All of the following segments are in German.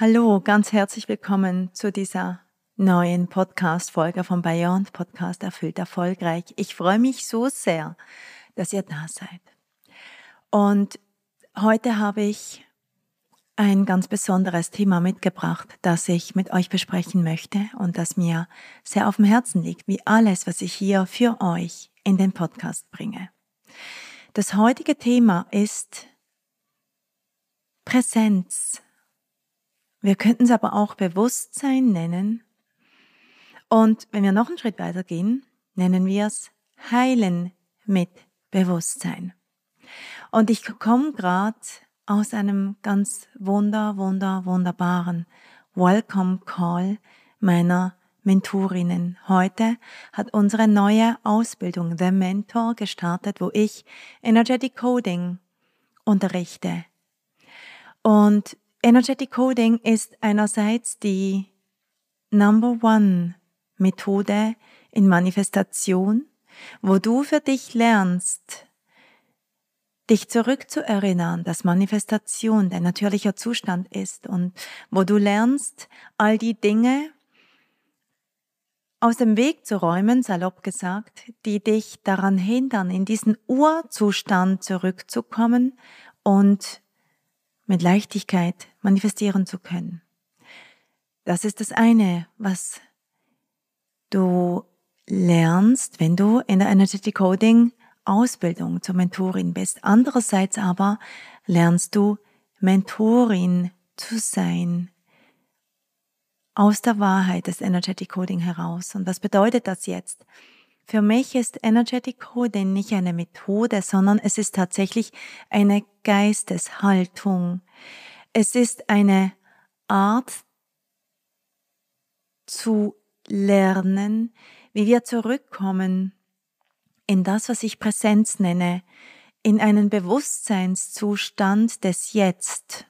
Hallo, ganz herzlich willkommen zu dieser neuen Podcast-Folge vom Beyond Podcast Erfüllt Erfolgreich. Ich freue mich so sehr, dass ihr da seid. Und heute habe ich ein ganz besonderes Thema mitgebracht, das ich mit euch besprechen möchte und das mir sehr auf dem Herzen liegt, wie alles, was ich hier für euch in den Podcast bringe. Das heutige Thema ist Präsenz wir könnten es aber auch Bewusstsein nennen. Und wenn wir noch einen Schritt weiter gehen, nennen wir es Heilen mit Bewusstsein. Und ich komme gerade aus einem ganz wunder, wunder, wunderbaren Welcome Call meiner Mentorinnen. Heute hat unsere neue Ausbildung The Mentor gestartet, wo ich Energetic Coding unterrichte. Und Energetic Coding ist einerseits die Number One Methode in Manifestation, wo du für dich lernst, dich zurückzuerinnern, dass Manifestation dein natürlicher Zustand ist und wo du lernst, all die Dinge aus dem Weg zu räumen, salopp gesagt, die dich daran hindern, in diesen Urzustand zurückzukommen und mit Leichtigkeit manifestieren zu können. Das ist das eine, was du lernst, wenn du in der Energetic Coding Ausbildung zur Mentorin bist. Andererseits aber lernst du Mentorin zu sein aus der Wahrheit des Energetic Coding heraus. Und was bedeutet das jetzt? Für mich ist Energetic Coding nicht eine Methode, sondern es ist tatsächlich eine Geisteshaltung. Es ist eine Art zu lernen, wie wir zurückkommen in das, was ich Präsenz nenne, in einen Bewusstseinszustand des Jetzt.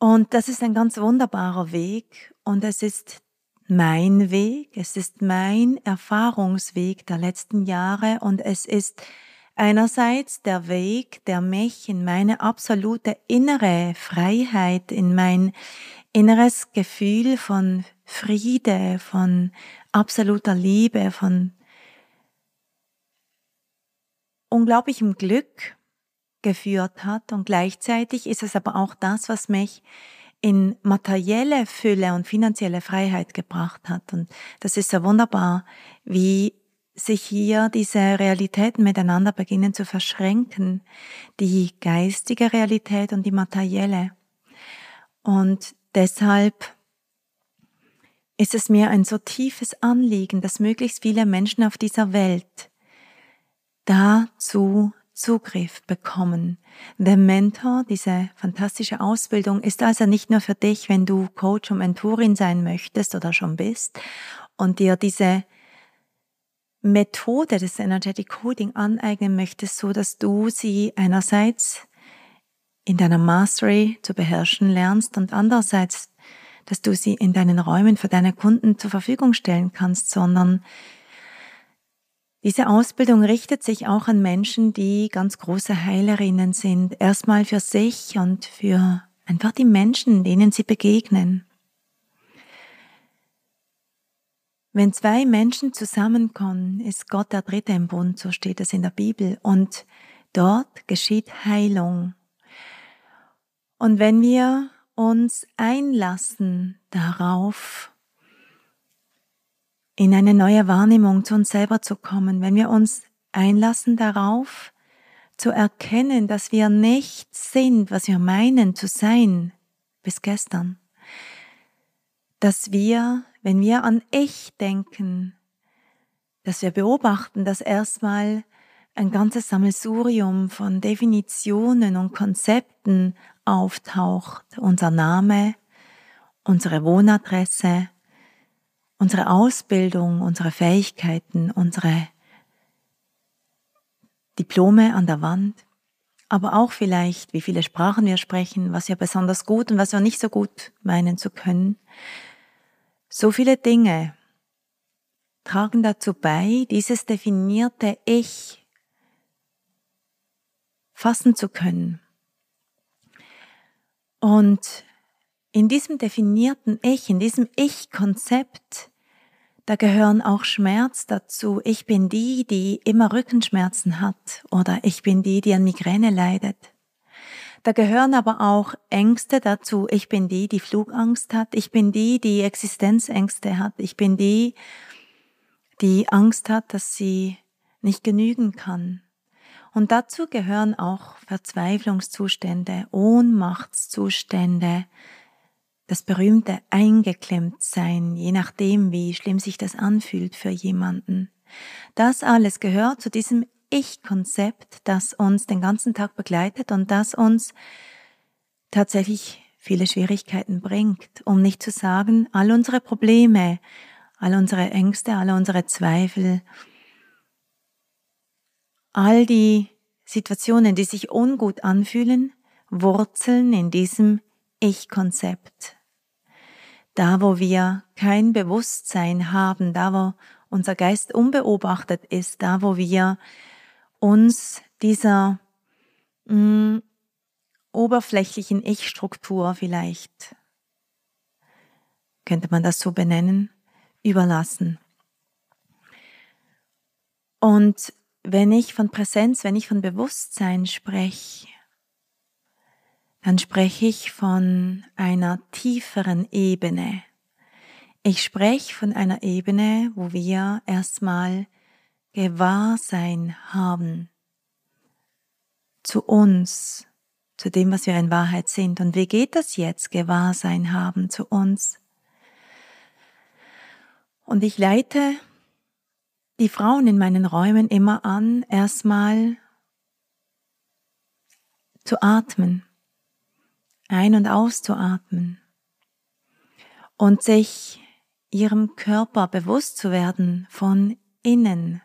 Und das ist ein ganz wunderbarer Weg und es ist mein Weg, es ist mein Erfahrungsweg der letzten Jahre und es ist einerseits der Weg, der mich in meine absolute innere Freiheit, in mein inneres Gefühl von Friede, von absoluter Liebe, von unglaublichem Glück geführt hat. Und gleichzeitig ist es aber auch das, was mich in materielle Fülle und finanzielle Freiheit gebracht hat. Und das ist so wunderbar, wie sich hier diese Realitäten miteinander beginnen zu verschränken, die geistige Realität und die materielle. Und deshalb ist es mir ein so tiefes Anliegen, dass möglichst viele Menschen auf dieser Welt dazu Zugriff bekommen. Der Mentor, diese fantastische Ausbildung, ist also nicht nur für dich, wenn du Coach und Mentorin sein möchtest oder schon bist und dir diese Methode des Energetic Coding aneignen möchtest, so dass du sie einerseits in deiner Mastery zu beherrschen lernst und andererseits, dass du sie in deinen Räumen für deine Kunden zur Verfügung stellen kannst, sondern diese Ausbildung richtet sich auch an Menschen, die ganz große Heilerinnen sind. Erstmal für sich und für einfach die Menschen, denen sie begegnen. Wenn zwei Menschen zusammenkommen, ist Gott der Dritte im Bund, so steht es in der Bibel. Und dort geschieht Heilung. Und wenn wir uns einlassen darauf, in eine neue Wahrnehmung zu uns selber zu kommen, wenn wir uns einlassen darauf, zu erkennen, dass wir nicht sind, was wir meinen zu sein bis gestern, dass wir, wenn wir an Ich denken, dass wir beobachten, dass erstmal ein ganzes Sammelsurium von Definitionen und Konzepten auftaucht, unser Name, unsere Wohnadresse, unsere Ausbildung, unsere Fähigkeiten, unsere Diplome an der Wand, aber auch vielleicht, wie viele Sprachen wir sprechen, was wir besonders gut und was wir nicht so gut meinen zu können. So viele Dinge tragen dazu bei, dieses definierte Ich fassen zu können. Und in diesem definierten Ich, in diesem Ich-Konzept, da gehören auch Schmerz dazu. Ich bin die, die immer Rückenschmerzen hat oder ich bin die, die an Migräne leidet. Da gehören aber auch Ängste dazu. Ich bin die, die Flugangst hat. Ich bin die, die Existenzängste hat. Ich bin die, die Angst hat, dass sie nicht genügen kann. Und dazu gehören auch Verzweiflungszustände, Ohnmachtszustände, das berühmte Eingeklemmtsein, je nachdem, wie schlimm sich das anfühlt für jemanden. Das alles gehört zu diesem Ich-Konzept, das uns den ganzen Tag begleitet und das uns tatsächlich viele Schwierigkeiten bringt, um nicht zu sagen, all unsere Probleme, all unsere Ängste, all unsere Zweifel, all die Situationen, die sich ungut anfühlen, wurzeln in diesem Ich-Konzept. Da, wo wir kein Bewusstsein haben, da, wo unser Geist unbeobachtet ist, da, wo wir uns dieser mh, mm, oberflächlichen Ich-Struktur vielleicht, könnte man das so benennen, überlassen. Und wenn ich von Präsenz, wenn ich von Bewusstsein spreche, dann spreche ich von einer tieferen Ebene. Ich spreche von einer Ebene, wo wir erstmal Gewahrsein haben zu uns, zu dem, was wir in Wahrheit sind. Und wie geht das jetzt, Gewahrsein haben zu uns? Und ich leite die Frauen in meinen Räumen immer an, erstmal zu atmen, ein- und auszuatmen und sich ihrem Körper bewusst zu werden von innen.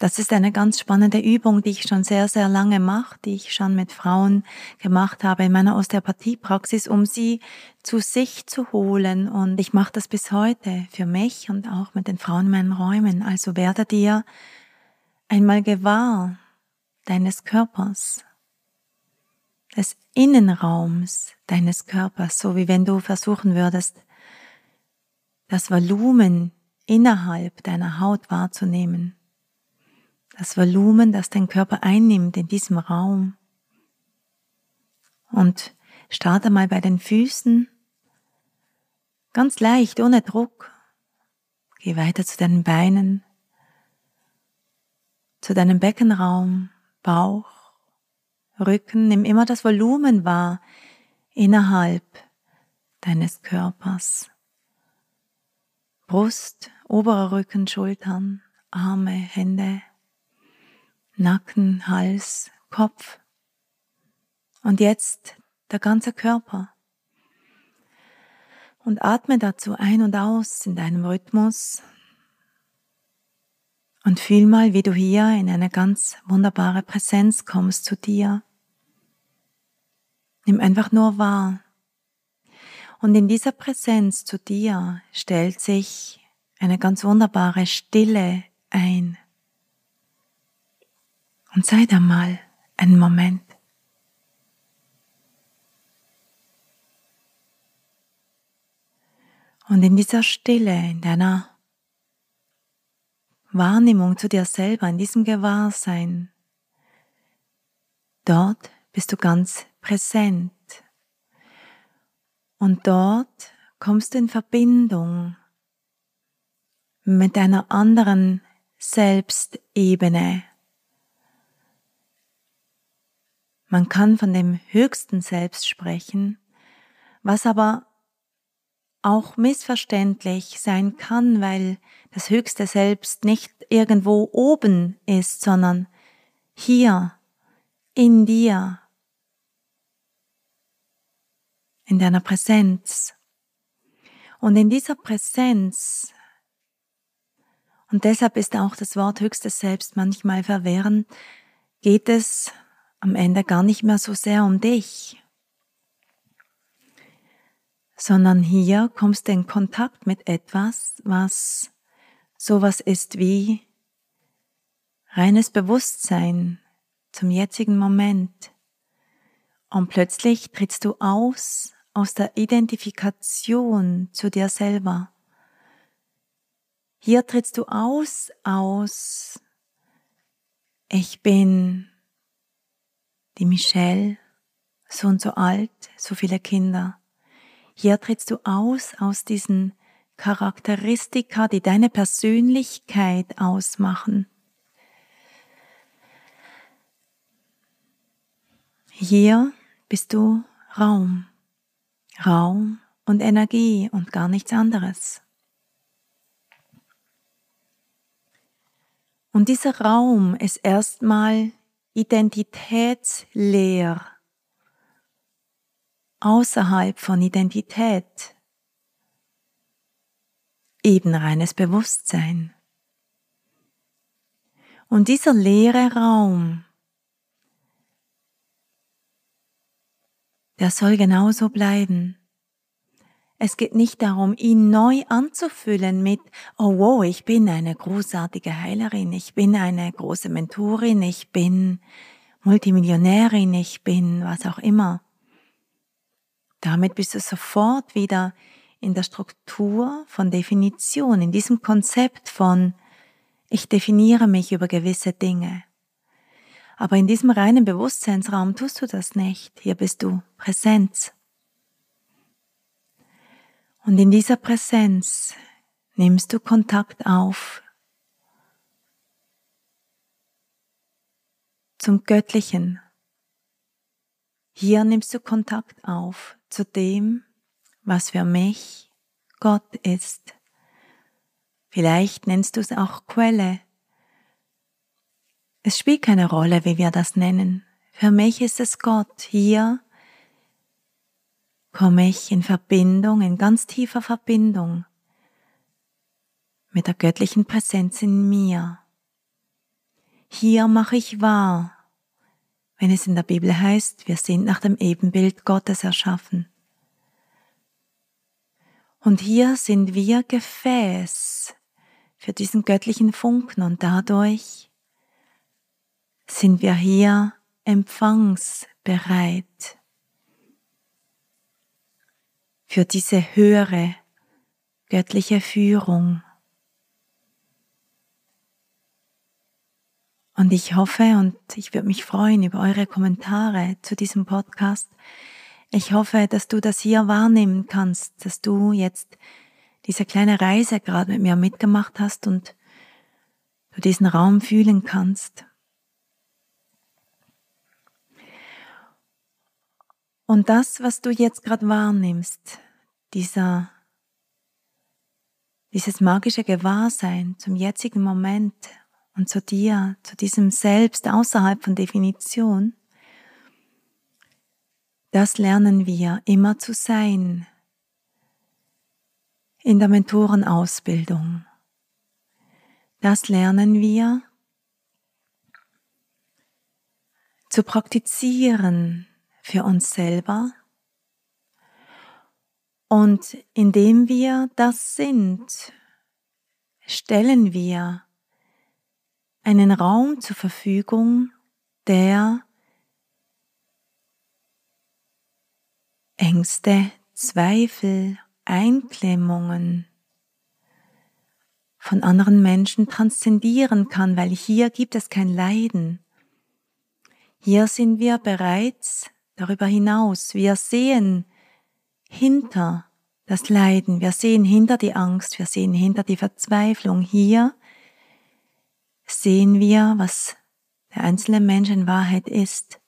Das ist eine ganz spannende Übung, die ich schon sehr, sehr lange mache, die ich schon mit Frauen gemacht habe in meiner Osteopathiepraxis, um sie zu sich zu holen. Und ich mache das bis heute für mich und auch mit den Frauen in meinen Räumen. Also werde dir einmal gewahr deines Körpers, des Innenraums deines Körpers, so wie wenn du versuchen würdest, das Volumen innerhalb deiner Haut wahrzunehmen das Volumen, das dein Körper einnimmt in diesem Raum. Und starte mal bei den Füßen. Ganz leicht, ohne Druck. Geh weiter zu deinen Beinen, zu deinem Beckenraum, Bauch, Rücken. Nimm immer das Volumen wahr innerhalb deines Körpers. Brust, oberer Rücken, Schultern, Arme, Hände, Nacken, Hals, Kopf und jetzt der ganze Körper. Und atme dazu ein und aus in deinem Rhythmus und fühl mal, wie du hier in eine ganz wunderbare Präsenz kommst zu dir. Nimm einfach nur wahr. Und in dieser Präsenz zu dir stellt sich eine ganz wunderbare Stille ein. Und sei da mal einen Moment. Und in dieser Stille, in deiner Wahrnehmung zu dir selber, in diesem Gewahrsein, dort bist du ganz präsent. Und dort kommst du in Verbindung mit einer anderen Selbstebene. Man kann von dem höchsten Selbst sprechen, was aber auch missverständlich sein kann, weil das höchste Selbst nicht irgendwo oben ist, sondern hier in dir, in deiner Präsenz. Und in dieser Präsenz, und deshalb ist auch das Wort höchstes Selbst manchmal verwirrend, geht es am Ende gar nicht mehr so sehr um dich, sondern hier kommst du in Kontakt mit etwas, was sowas ist wie reines Bewusstsein zum jetzigen Moment. Und plötzlich trittst du aus aus der Identifikation zu dir selber. Hier trittst du aus aus ich bin die Michelle, so und so alt, so viele Kinder. Hier trittst du aus aus diesen Charakteristika, die deine Persönlichkeit ausmachen. Hier bist du Raum, Raum und Energie und gar nichts anderes. Und dieser Raum ist erstmal identitätsleer außerhalb von Identität, eben reines Bewusstsein. Und dieser leere Raum, der soll genauso bleiben. Es geht nicht darum, ihn neu anzufüllen mit, oh wow, ich bin eine großartige Heilerin, ich bin eine große Mentorin, ich bin Multimillionärin, ich bin was auch immer. Damit bist du sofort wieder in der Struktur von Definition, in diesem Konzept von ich definiere mich über gewisse Dinge. Aber in diesem reinen Bewusstseinsraum tust du das nicht. Hier bist du Präsenz. Und in dieser Präsenz nimmst du Kontakt auf zum Göttlichen, hier nimmst du Kontakt auf zu dem, was für mich Gott ist. Vielleicht nennst du es auch Quelle. Es spielt keine Rolle, wie wir das nennen. Für mich ist es Gott. Hier komme ich in Verbindung, in ganz tiefer Verbindung mit der göttlichen Präsenz in mir. Hier mache ich wahr, wenn es in der Bibel heißt, wir sind nach dem Ebenbild Gottes erschaffen. Und hier sind wir Gefäß für diesen göttlichen Funken und dadurch sind wir hier empfangsbereit für diese höhere göttliche Führung. Und ich hoffe und ich würde mich freuen über eure Kommentare zu diesem Podcast. Ich hoffe, dass du das hier wahrnehmen kannst, dass du jetzt diese kleine Reise gerade mit mir mitgemacht hast und du diesen Raum fühlen kannst. Und das, was du jetzt gerade wahrnimmst, dieser, dieses magische Gewahrsein zum jetzigen Moment, und zu dir, zu diesem Selbst außerhalb von Definition, das lernen wir immer zu sein in der Mentorenausbildung. Das lernen wir zu praktizieren für uns selber. Und indem wir das sind, stellen wir einen Raum zur Verfügung, der Ängste, Zweifel, Einklemmungen von anderen Menschen transzendieren kann, weil hier gibt es kein Leiden. Hier sind wir bereits darüber hinaus. Wir sehen hinter das Leiden, wir sehen hinter die Angst, wir sehen hinter die Verzweiflung. Hier sehen wir, was der einzelne Mensch in Wahrheit ist.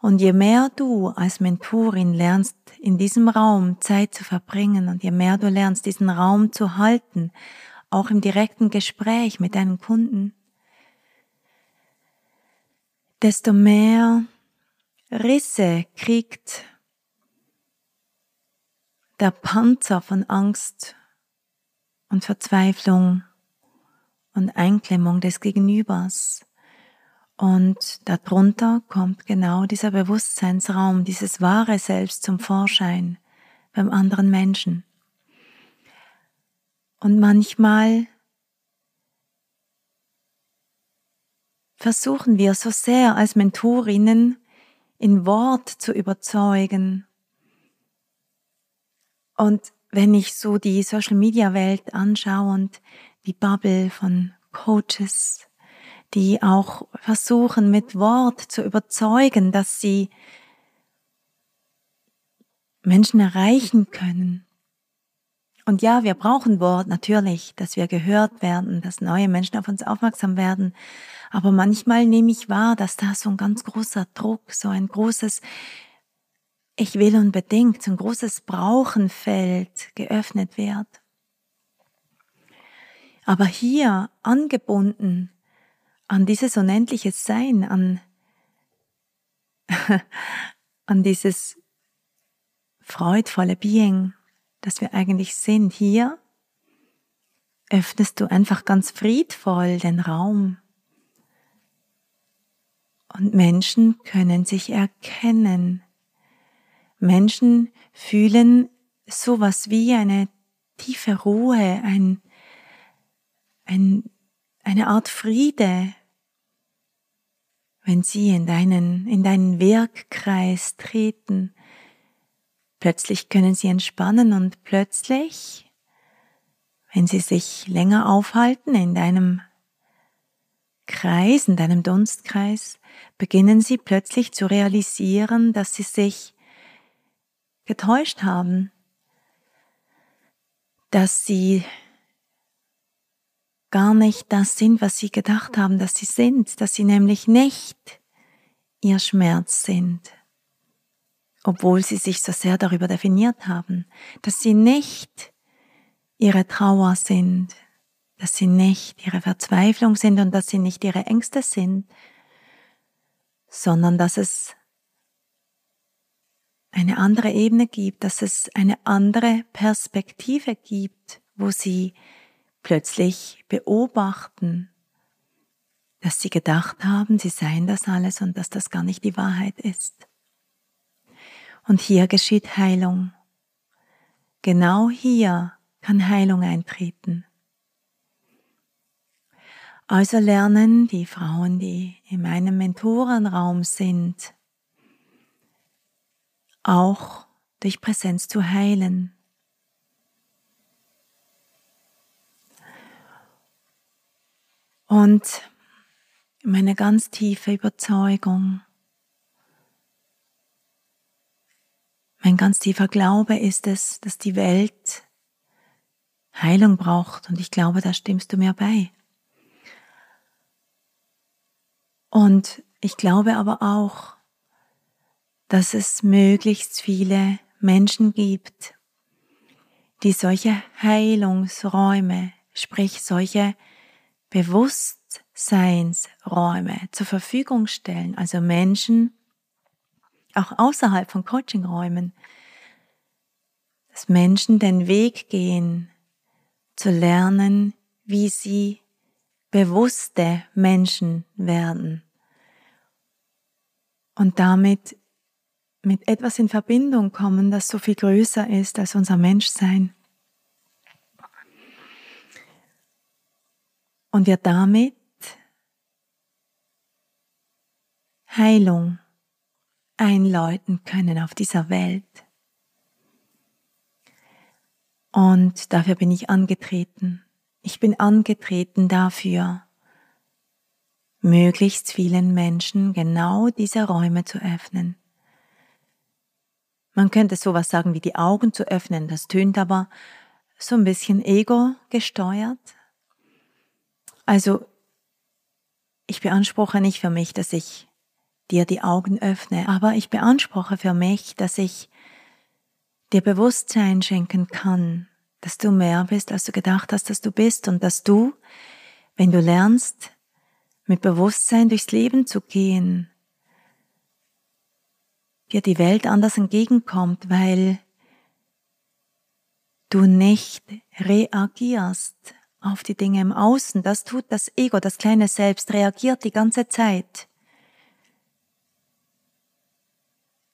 Und je mehr du als Mentorin lernst, in diesem Raum Zeit zu verbringen und je mehr du lernst, diesen Raum zu halten, auch im direkten Gespräch mit deinen Kunden, desto mehr Risse kriegt der Panzer von Angst und Verzweiflung und Einklemmung des Gegenübers. Und darunter kommt genau dieser Bewusstseinsraum, dieses wahre Selbst zum Vorschein beim anderen Menschen. Und manchmal versuchen wir so sehr als Mentorinnen in Wort zu überzeugen. Und wenn ich so die Social Media Welt anschaue und die Bubble von Coaches, die auch versuchen mit Wort zu überzeugen, dass sie Menschen erreichen können. Und ja, wir brauchen Wort natürlich, dass wir gehört werden, dass neue Menschen auf uns aufmerksam werden. Aber manchmal nehme ich wahr, dass da so ein ganz großer Druck, so ein großes Ich will unbedingt, so ein großes Brauchenfeld geöffnet wird. Aber hier angebunden an dieses unendliche Sein, an, an dieses freudvolle Being, das wir eigentlich sind, hier öffnest du einfach ganz friedvoll den Raum. Und Menschen können sich erkennen. Menschen fühlen sowas wie eine tiefe Ruhe, ein, ein, eine Art Friede, wenn sie in deinen, in deinen Wirkkreis treten. Plötzlich können sie entspannen und plötzlich, wenn sie sich länger aufhalten in deinem Kreis, in deinem Dunstkreis, beginnen sie plötzlich zu realisieren, dass sie sich getäuscht haben, dass sie gar nicht das sind, was sie gedacht haben, dass sie sind, dass sie nämlich nicht ihr Schmerz sind, obwohl sie sich so sehr darüber definiert haben, dass sie nicht ihre Trauer sind, dass sie nicht ihre Verzweiflung sind und dass sie nicht ihre Ängste sind, sondern dass es eine andere Ebene gibt, dass es eine andere Perspektive gibt, wo sie plötzlich beobachten, dass sie gedacht haben, sie seien das alles und dass das gar nicht die Wahrheit ist. Und hier geschieht Heilung. Genau hier kann Heilung eintreten. Also lernen die Frauen, die in meinem Mentorenraum sind, auch durch Präsenz zu heilen. Und meine ganz tiefe Überzeugung, mein ganz tiefer Glaube ist es, dass die Welt Heilung braucht. Und ich glaube, da stimmst du mir bei. Und ich glaube aber auch, dass es möglichst viele Menschen gibt, die solche Heilungsräume, sprich solche Bewusstseinsräume zur Verfügung stellen, also Menschen, auch außerhalb von Coachingräumen, dass Menschen den Weg gehen, zu lernen, wie sie bewusste Menschen werden und damit mit etwas in Verbindung kommen, das so viel größer ist als unser Menschsein. und wir damit Heilung einläuten können auf dieser Welt. Und dafür bin ich angetreten. Ich bin angetreten dafür, möglichst vielen Menschen genau diese Räume zu öffnen. Man könnte sowas sagen wie die Augen zu öffnen, das tönt aber so ein bisschen ego gesteuert. Also ich beanspruche nicht für mich, dass ich dir die Augen öffne, aber ich beanspruche für mich, dass ich dir Bewusstsein schenken kann, dass du mehr bist, als du gedacht hast, dass du bist und dass du, wenn du lernst, mit Bewusstsein durchs Leben zu gehen, dir die Welt anders entgegenkommt, weil du nicht reagierst auf die Dinge im Außen. Das tut das Ego, das kleine Selbst, reagiert die ganze Zeit.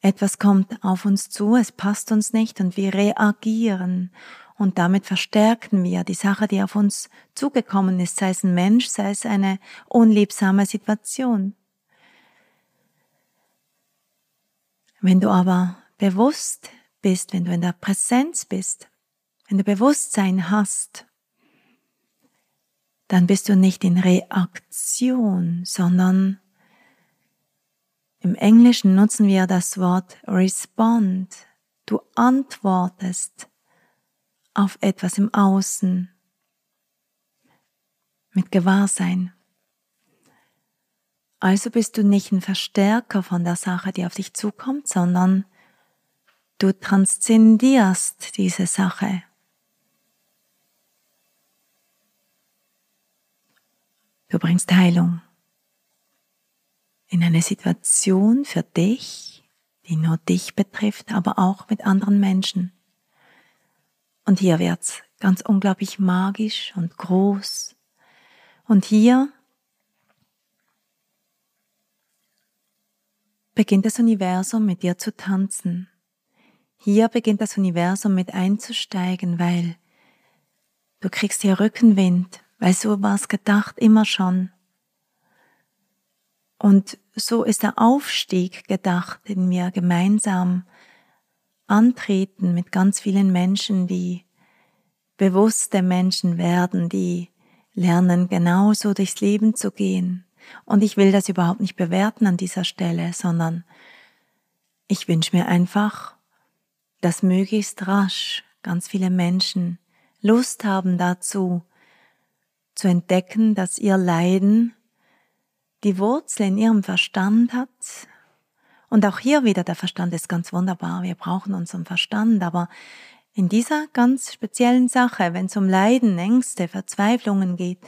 Etwas kommt auf uns zu, es passt uns nicht und wir reagieren. Und damit verstärken wir die Sache, die auf uns zugekommen ist, sei es ein Mensch, sei es eine unliebsame Situation. Wenn du aber bewusst bist, wenn du in der Präsenz bist, wenn du Bewusstsein hast, dann bist du nicht in Reaktion, sondern im Englischen nutzen wir das Wort respond. Du antwortest auf etwas im Außen mit Gewahrsein. Also bist du nicht ein Verstärker von der Sache, die auf dich zukommt, sondern du transzendierst diese Sache. Du bringst Heilung in eine Situation für dich, die nur dich betrifft, aber auch mit anderen Menschen. Und hier wird's ganz unglaublich magisch und groß. Und hier beginnt das Universum mit dir zu tanzen. Hier beginnt das Universum mit einzusteigen, weil du kriegst hier Rückenwind, weil so war es gedacht immer schon. Und so ist der Aufstieg gedacht, den wir gemeinsam antreten mit ganz vielen Menschen, die bewusste Menschen werden, die lernen genauso durchs Leben zu gehen, und ich will das überhaupt nicht bewerten an dieser Stelle, sondern ich wünsche mir einfach, dass möglichst rasch ganz viele Menschen Lust haben dazu, zu entdecken, dass ihr Leiden die Wurzel in ihrem Verstand hat. Und auch hier wieder, der Verstand ist ganz wunderbar, wir brauchen unseren Verstand, aber in dieser ganz speziellen Sache, wenn es um Leiden, Ängste, Verzweiflungen geht,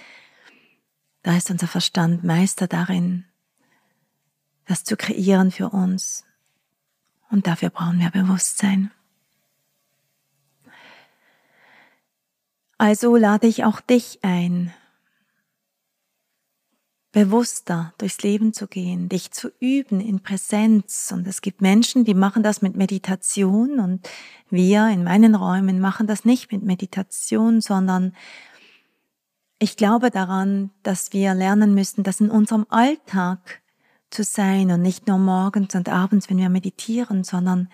da ist unser Verstand Meister darin, das zu kreieren für uns. Und dafür brauchen wir Bewusstsein. Also lade ich auch dich ein, bewusster durchs Leben zu gehen, dich zu üben in Präsenz. Und es gibt Menschen, die machen das mit Meditation und wir in meinen Räumen machen das nicht mit Meditation, sondern ich glaube daran, dass wir lernen müssen, das in unserem Alltag zu sein und nicht nur morgens und abends, wenn wir meditieren, sondern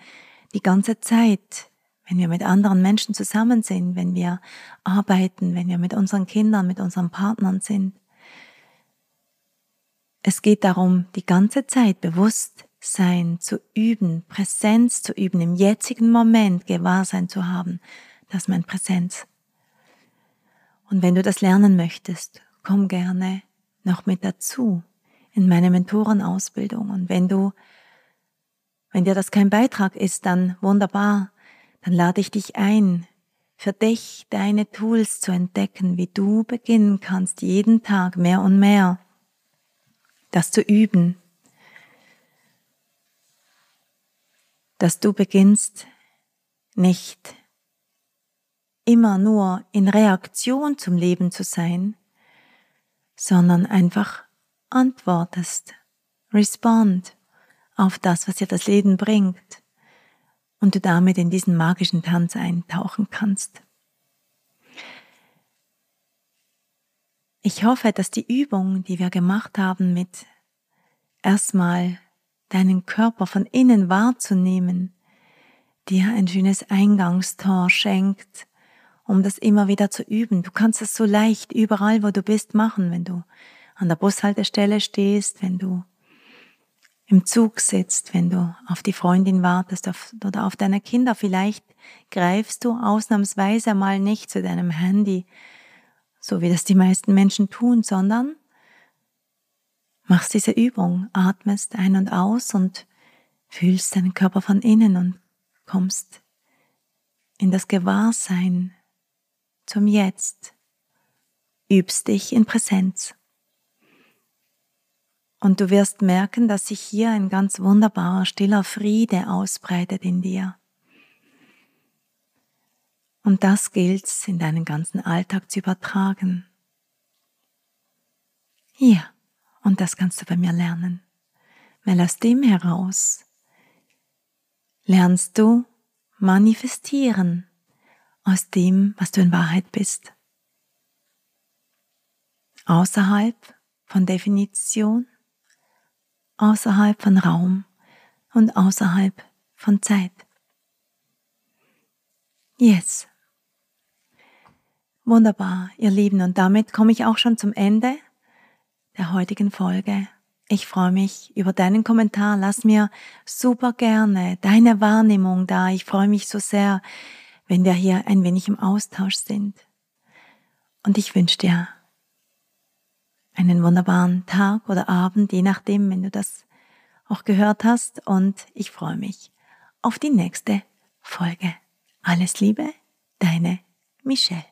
die ganze Zeit, wenn wir mit anderen Menschen zusammen sind, wenn wir arbeiten, wenn wir mit unseren Kindern, mit unseren Partnern sind. Es geht darum, die ganze Zeit Bewusstsein zu üben, Präsenz zu üben, im jetzigen Moment Gewahrsein zu haben. Das ist mein Präsenz. Und wenn du das lernen möchtest, komm gerne noch mit dazu in meine Mentorenausbildung. Und wenn du, wenn dir das kein Beitrag ist, dann wunderbar, dann lade ich dich ein, für dich deine Tools zu entdecken, wie du beginnen kannst, jeden Tag mehr und mehr das zu üben, dass du beginnst, nicht immer nur in Reaktion zum Leben zu sein, sondern einfach antwortest, respond auf das, was dir das Leben bringt und du damit in diesen magischen Tanz eintauchen kannst. Ich hoffe, dass die Übung, die wir gemacht haben, mit erstmal deinen Körper von innen wahrzunehmen, dir ein schönes Eingangstor schenkt um das immer wieder zu üben. Du kannst es so leicht überall, wo du bist, machen, wenn du an der Bushaltestelle stehst, wenn du im Zug sitzt, wenn du auf die Freundin wartest auf, oder auf deine Kinder. Vielleicht greifst du ausnahmsweise mal nicht zu deinem Handy, so wie das die meisten Menschen tun, sondern machst diese Übung, atmest ein und aus und fühlst deinen Körper von innen und kommst in das Gewahrsein zum Jetzt, übst dich in Präsenz. Und du wirst merken, dass sich hier ein ganz wunderbarer, stiller Friede ausbreitet in dir. Und das gilt in deinen ganzen Alltag zu übertragen. Ja, und das kannst du bei mir lernen, weil aus dem heraus lernst du manifestieren aus dem, was du in Wahrheit bist. Außerhalb von Definition außerhalb von Raum und außerhalb von Zeit. Yes. Wunderbar, ihr Lieben, und damit komme ich auch schon zum Ende der heutigen Folge. Ich freue mich über deinen Kommentar. Lass mir super gerne deine Wahrnehmung da. Ich freue mich so sehr, wenn wir hier ein wenig im Austausch sind. Und ich wünsche dir einen wunderbaren Tag oder Abend, je nachdem, wenn du das auch gehört hast. Und ich freue mich auf die nächste Folge. Alles Liebe, deine Michelle.